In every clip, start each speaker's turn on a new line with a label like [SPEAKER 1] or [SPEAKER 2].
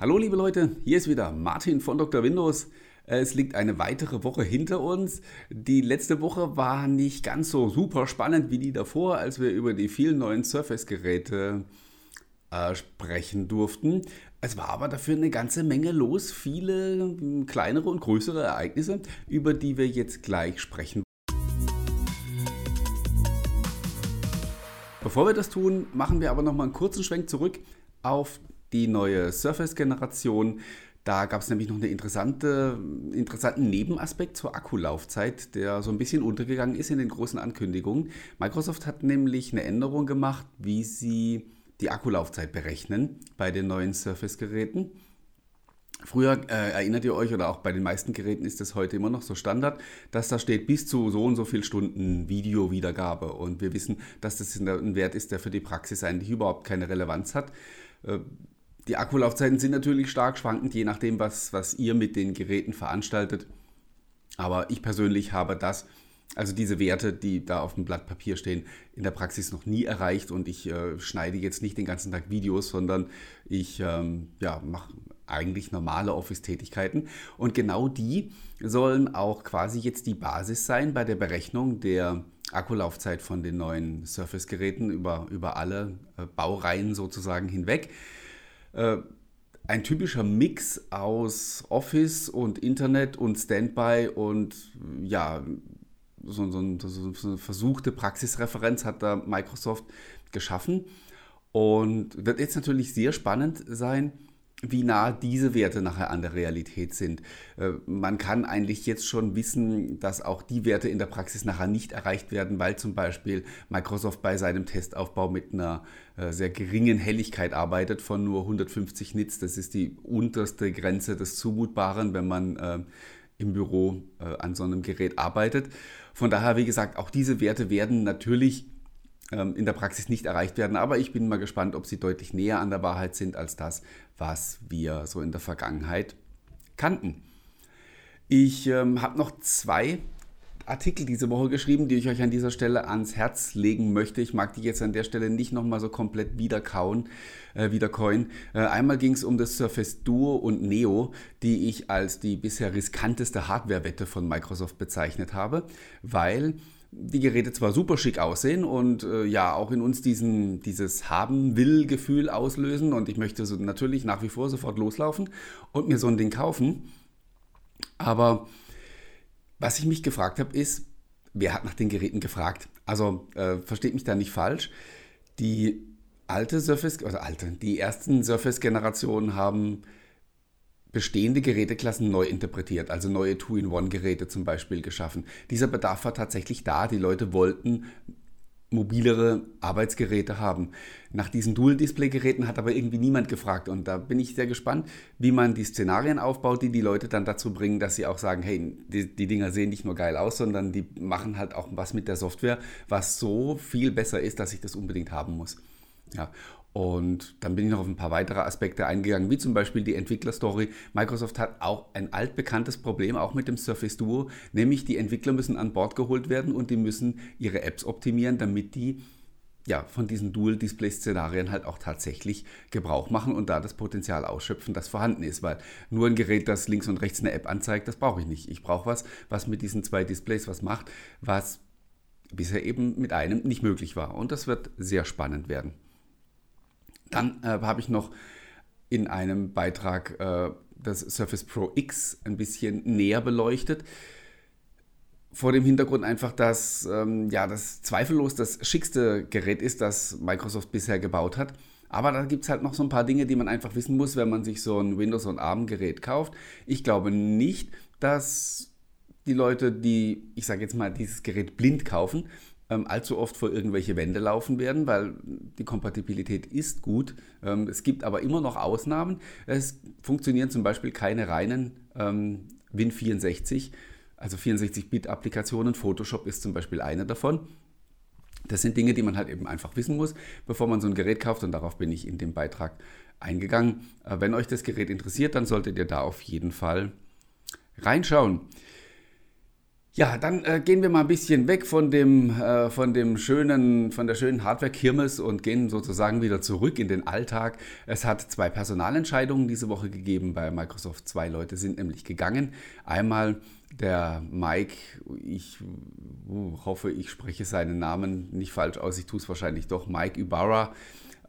[SPEAKER 1] Hallo liebe Leute, hier ist wieder Martin von Dr. Windows. Es liegt eine weitere Woche hinter uns. Die letzte Woche war nicht ganz so super spannend wie die davor, als wir über die vielen neuen Surface-Geräte äh, sprechen durften. Es war aber dafür eine ganze Menge los, viele kleinere und größere Ereignisse, über die wir jetzt gleich sprechen. Bevor wir das tun, machen wir aber noch mal einen kurzen Schwenk zurück auf die neue Surface-Generation. Da gab es nämlich noch einen interessante, interessanten Nebenaspekt zur Akkulaufzeit, der so ein bisschen untergegangen ist in den großen Ankündigungen. Microsoft hat nämlich eine Änderung gemacht, wie sie die Akkulaufzeit berechnen bei den neuen Surface-Geräten. Früher äh, erinnert ihr euch, oder auch bei den meisten Geräten ist es heute immer noch so Standard, dass da steht bis zu so und so viel Stunden Videowiedergabe. Und wir wissen, dass das ein Wert ist, der für die Praxis eigentlich überhaupt keine Relevanz hat. Äh, die Akkulaufzeiten sind natürlich stark schwankend, je nachdem, was, was ihr mit den Geräten veranstaltet. Aber ich persönlich habe das, also diese Werte, die da auf dem Blatt Papier stehen, in der Praxis noch nie erreicht und ich äh, schneide jetzt nicht den ganzen Tag Videos, sondern ich ähm, ja, mache eigentlich normale Office-Tätigkeiten. Und genau die sollen auch quasi jetzt die Basis sein bei der Berechnung der Akkulaufzeit von den neuen Surface-Geräten über, über alle äh, Baureihen sozusagen hinweg. Äh, ein typischer Mix aus Office und Internet und Standby und ja, so, so, so, so eine versuchte Praxisreferenz hat da Microsoft geschaffen. Und wird jetzt natürlich sehr spannend sein, wie nah diese Werte nachher an der Realität sind. Äh, man kann eigentlich jetzt schon wissen, dass auch die Werte in der Praxis nachher nicht erreicht werden, weil zum Beispiel Microsoft bei seinem Testaufbau mit einer äh, sehr geringen Helligkeit arbeitet von nur 150 Nits. Das ist die unterste Grenze des Zumutbaren, wenn man äh, im Büro an so einem Gerät arbeitet. Von daher, wie gesagt, auch diese Werte werden natürlich in der Praxis nicht erreicht werden. Aber ich bin mal gespannt, ob sie deutlich näher an der Wahrheit sind als das, was wir so in der Vergangenheit kannten. Ich ähm, habe noch zwei Artikel diese Woche geschrieben, die ich euch an dieser Stelle ans Herz legen möchte. Ich mag die jetzt an der Stelle nicht nochmal so komplett wiederkauen, äh, wiederkäuen. Äh, einmal ging es um das Surface Duo und Neo, die ich als die bisher riskanteste Hardware-Wette von Microsoft bezeichnet habe, weil die Geräte zwar super schick aussehen und äh, ja auch in uns diesen, dieses Haben-Will-Gefühl auslösen und ich möchte so natürlich nach wie vor sofort loslaufen und mir so ein Ding kaufen. Aber was ich mich gefragt habe, ist, wer hat nach den Geräten gefragt? Also äh, versteht mich da nicht falsch. Die alte Surface, oder alte, die ersten Surface-Generationen haben bestehende Geräteklassen neu interpretiert, also neue Two-in-One-Geräte zum Beispiel geschaffen. Dieser Bedarf war tatsächlich da. Die Leute wollten mobilere Arbeitsgeräte haben. Nach diesen Dual-Display-Geräten hat aber irgendwie niemand gefragt und da bin ich sehr gespannt, wie man die Szenarien aufbaut, die die Leute dann dazu bringen, dass sie auch sagen, hey, die, die Dinger sehen nicht nur geil aus, sondern die machen halt auch was mit der Software, was so viel besser ist, dass ich das unbedingt haben muss. Ja, und dann bin ich noch auf ein paar weitere Aspekte eingegangen, wie zum Beispiel die Entwicklerstory. Microsoft hat auch ein altbekanntes Problem, auch mit dem Surface Duo, nämlich die Entwickler müssen an Bord geholt werden und die müssen ihre Apps optimieren, damit die ja, von diesen Dual-Display-Szenarien halt auch tatsächlich Gebrauch machen und da das Potenzial ausschöpfen, das vorhanden ist. Weil nur ein Gerät, das links und rechts eine App anzeigt, das brauche ich nicht. Ich brauche was, was mit diesen zwei Displays was macht, was bisher eben mit einem nicht möglich war. Und das wird sehr spannend werden. Dann äh, habe ich noch in einem Beitrag äh, das Surface Pro X ein bisschen näher beleuchtet. Vor dem Hintergrund einfach, dass ähm, ja, das zweifellos das schickste Gerät ist, das Microsoft bisher gebaut hat. Aber da gibt es halt noch so ein paar Dinge, die man einfach wissen muss, wenn man sich so ein Windows- und ARM-Gerät kauft. Ich glaube nicht, dass die Leute, die, ich sage jetzt mal, dieses Gerät blind kaufen, allzu oft vor irgendwelche Wände laufen werden, weil die Kompatibilität ist gut. Ähm, es gibt aber immer noch Ausnahmen. Es funktionieren zum Beispiel keine reinen ähm, Win64, also 64-Bit-Applikationen. Photoshop ist zum Beispiel eine davon. Das sind Dinge, die man halt eben einfach wissen muss, bevor man so ein Gerät kauft und darauf bin ich in dem Beitrag eingegangen. Äh, wenn euch das Gerät interessiert, dann solltet ihr da auf jeden Fall reinschauen. Ja, dann äh, gehen wir mal ein bisschen weg von dem, äh, von dem schönen, von der schönen Hardware-Kirmes und gehen sozusagen wieder zurück in den Alltag. Es hat zwei Personalentscheidungen diese Woche gegeben bei Microsoft. Zwei Leute sind nämlich gegangen. Einmal der Mike, ich uh, hoffe, ich spreche seinen Namen nicht falsch aus, ich tue es wahrscheinlich doch, Mike Ibarra,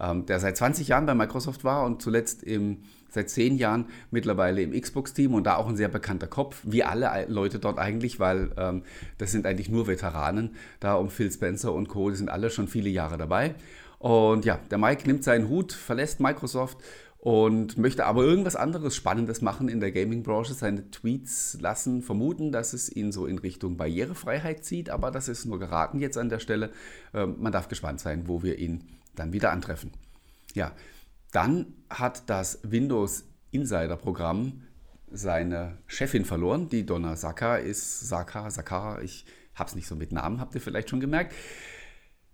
[SPEAKER 1] der seit 20 Jahren bei Microsoft war und zuletzt im seit zehn Jahren mittlerweile im Xbox-Team und da auch ein sehr bekannter Kopf, wie alle Leute dort eigentlich, weil ähm, das sind eigentlich nur Veteranen, da um Phil Spencer und Co., die sind alle schon viele Jahre dabei. Und ja, der Mike nimmt seinen Hut, verlässt Microsoft und möchte aber irgendwas anderes Spannendes machen in der Gaming-Branche. Seine Tweets lassen vermuten, dass es ihn so in Richtung Barrierefreiheit zieht, aber das ist nur geraten jetzt an der Stelle. Ähm, man darf gespannt sein, wo wir ihn dann wieder antreffen. Ja, dann hat das Windows Insider Programm seine Chefin verloren. Die Donna Saka ist Saka, Sakara, ich habe es nicht so mit Namen, habt ihr vielleicht schon gemerkt.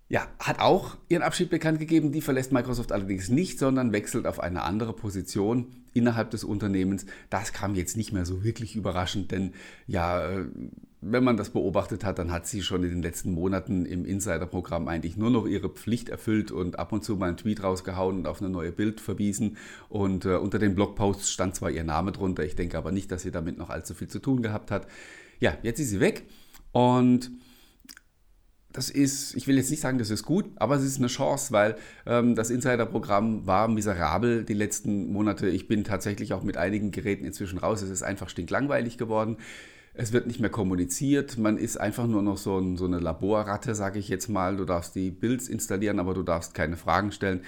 [SPEAKER 1] Ja, hat auch ihren Abschied bekannt gegeben. Die verlässt Microsoft allerdings nicht, sondern wechselt auf eine andere Position innerhalb des Unternehmens. Das kam jetzt nicht mehr so wirklich überraschend, denn ja, äh, wenn man das beobachtet hat, dann hat sie schon in den letzten Monaten im Insider-Programm eigentlich nur noch ihre Pflicht erfüllt und ab und zu mal einen Tweet rausgehauen und auf eine neue Bild verwiesen. Und äh, unter den Blogposts stand zwar ihr Name drunter, ich denke aber nicht, dass sie damit noch allzu viel zu tun gehabt hat. Ja, jetzt ist sie weg und das ist, ich will jetzt nicht sagen, das ist gut, aber es ist eine Chance, weil ähm, das Insider-Programm war miserabel die letzten Monate. Ich bin tatsächlich auch mit einigen Geräten inzwischen raus. Es ist einfach stinklangweilig geworden. Es wird nicht mehr kommuniziert. Man ist einfach nur noch so, ein, so eine Laborratte, sage ich jetzt mal. Du darfst die Builds installieren, aber du darfst keine Fragen stellen.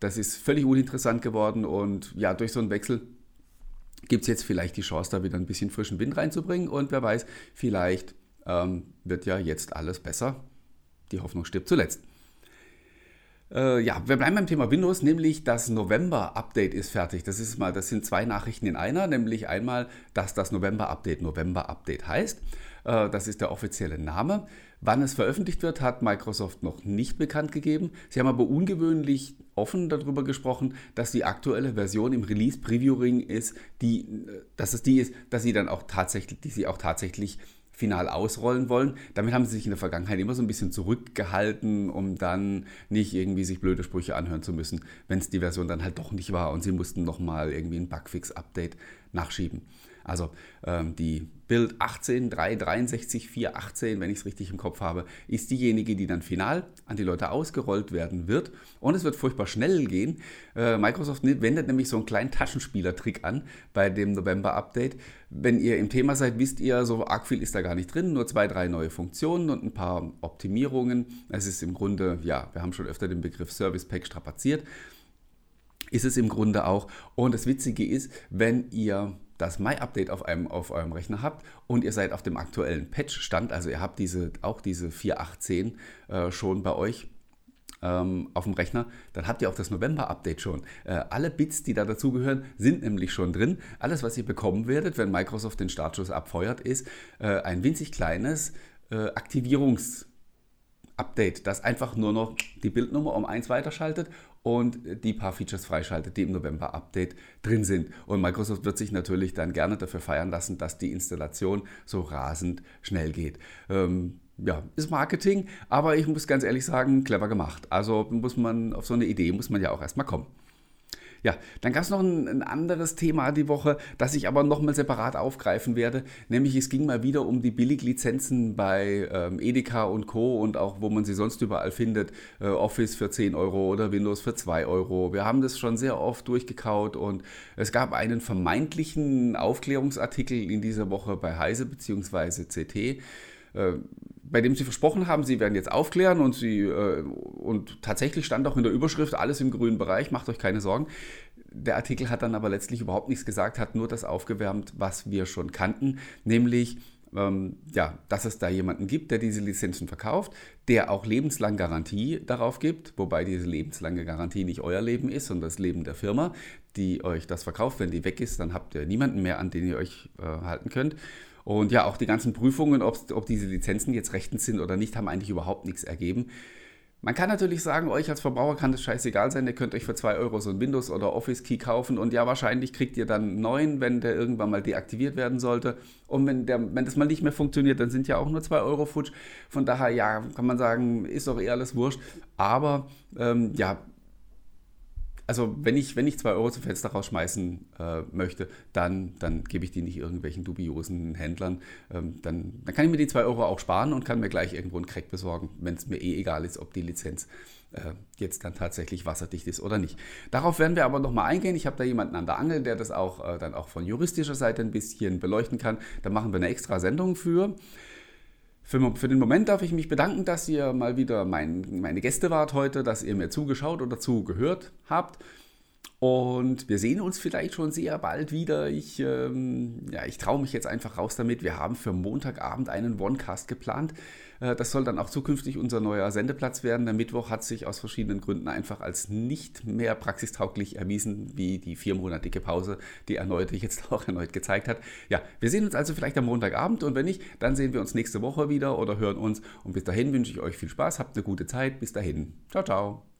[SPEAKER 1] Das ist völlig uninteressant geworden und ja, durch so einen Wechsel gibt es jetzt vielleicht die Chance, da wieder ein bisschen frischen Wind reinzubringen und wer weiß, vielleicht ähm, wird ja jetzt alles besser die Hoffnung stirbt zuletzt. Äh, ja, wir bleiben beim Thema Windows, nämlich das November-Update ist fertig. Das ist mal, das sind zwei Nachrichten in einer, nämlich einmal, dass das November-Update November-Update heißt. Äh, das ist der offizielle Name. Wann es veröffentlicht wird, hat Microsoft noch nicht bekannt gegeben. Sie haben aber ungewöhnlich offen darüber gesprochen, dass die aktuelle Version im Release Preview Ring ist, die, äh, dass es die ist, dass sie dann auch tatsächlich, die sie auch tatsächlich final ausrollen wollen. Damit haben sie sich in der Vergangenheit immer so ein bisschen zurückgehalten, um dann nicht irgendwie sich blöde Sprüche anhören zu müssen, wenn es die Version dann halt doch nicht war und sie mussten nochmal irgendwie ein Bugfix-Update nachschieben. Also ähm, die Build 18.3.63.4.18, wenn ich es richtig im Kopf habe, ist diejenige, die dann final an die Leute ausgerollt werden wird. Und es wird furchtbar schnell gehen. Äh, Microsoft wendet nämlich so einen kleinen Taschenspielertrick an bei dem November-Update. Wenn ihr im Thema seid, wisst ihr, so arg viel ist da gar nicht drin, nur zwei, drei neue Funktionen und ein paar Optimierungen. Es ist im Grunde, ja, wir haben schon öfter den Begriff Service Pack strapaziert. Ist es im Grunde auch. Und das Witzige ist, wenn ihr das My-Update auf, auf eurem Rechner habt und ihr seid auf dem aktuellen Patch-Stand, also ihr habt diese, auch diese 4.8.10 äh, schon bei euch ähm, auf dem Rechner, dann habt ihr auch das November-Update schon. Äh, alle Bits, die da dazugehören, sind nämlich schon drin. Alles, was ihr bekommen werdet, wenn Microsoft den Startschuss abfeuert, ist äh, ein winzig kleines äh, Aktivierungs- Update, das einfach nur noch die Bildnummer um eins weiterschaltet und die paar Features freischaltet, die im November-Update drin sind. Und Microsoft wird sich natürlich dann gerne dafür feiern lassen, dass die Installation so rasend schnell geht. Ähm, ja, ist Marketing, aber ich muss ganz ehrlich sagen, clever gemacht. Also muss man auf so eine Idee muss man ja auch erstmal kommen. Ja, dann gab es noch ein, ein, anderes Thema die Woche, das ich aber nochmal separat aufgreifen werde. Nämlich es ging mal wieder um die Billiglizenzen bei ähm, Edeka und Co. und auch wo man sie sonst überall findet. Äh, Office für 10 Euro oder Windows für 2 Euro. Wir haben das schon sehr oft durchgekaut und es gab einen vermeintlichen Aufklärungsartikel in dieser Woche bei Heise bzw. CT bei dem sie versprochen haben, sie werden jetzt aufklären und sie äh, und tatsächlich stand auch in der Überschrift alles im grünen Bereich, macht euch keine Sorgen. Der Artikel hat dann aber letztlich überhaupt nichts gesagt, hat nur das aufgewärmt, was wir schon kannten, nämlich ähm, ja, dass es da jemanden gibt, der diese Lizenzen verkauft, der auch lebenslang Garantie darauf gibt, wobei diese lebenslange Garantie nicht euer Leben ist, sondern das Leben der Firma, die euch das verkauft. Wenn die weg ist, dann habt ihr niemanden mehr, an den ihr euch äh, halten könnt. Und ja, auch die ganzen Prüfungen, ob diese Lizenzen jetzt rechtens sind oder nicht, haben eigentlich überhaupt nichts ergeben. Man kann natürlich sagen, euch als Verbraucher kann das scheißegal sein, ihr könnt euch für 2 Euro so ein Windows- oder Office-Key kaufen und ja, wahrscheinlich kriegt ihr dann einen neuen, wenn der irgendwann mal deaktiviert werden sollte. Und wenn, der, wenn das mal nicht mehr funktioniert, dann sind ja auch nur 2 Euro futsch. Von daher, ja, kann man sagen, ist doch eh alles wurscht. Aber ähm, ja, also wenn ich, wenn ich zwei Euro zum Fenster rausschmeißen äh, möchte, dann, dann gebe ich die nicht irgendwelchen dubiosen Händlern. Ähm, dann, dann kann ich mir die zwei Euro auch sparen und kann mir gleich irgendwo einen Crack besorgen, wenn es mir eh egal ist, ob die Lizenz äh, jetzt dann tatsächlich wasserdicht ist oder nicht. Darauf werden wir aber nochmal eingehen. Ich habe da jemanden an der Angel, der das auch äh, dann auch von juristischer Seite ein bisschen beleuchten kann. Da machen wir eine extra Sendung für. Für, für, den Moment darf ich mich bedanken, dass ihr mal wieder mein, meine Gäste wart heute, dass ihr mir zugeschaut oder zugehört habt. Und wir sehen uns vielleicht schon sehr bald wieder. Ich, ähm, ja, ich traue mich jetzt einfach raus damit. Wir haben für Montagabend einen Onecast geplant. Äh, das soll dann auch zukünftig unser neuer Sendeplatz werden. Der Mittwoch hat sich aus verschiedenen Gründen einfach als nicht mehr praxistauglich erwiesen, wie die viermonatige Pause, die erneut jetzt auch erneut gezeigt hat. Ja, wir sehen uns also vielleicht am Montagabend und wenn nicht, dann sehen wir uns nächste Woche wieder oder hören uns. Und bis dahin wünsche ich euch viel Spaß, habt eine gute Zeit. Bis dahin. Ciao, ciao.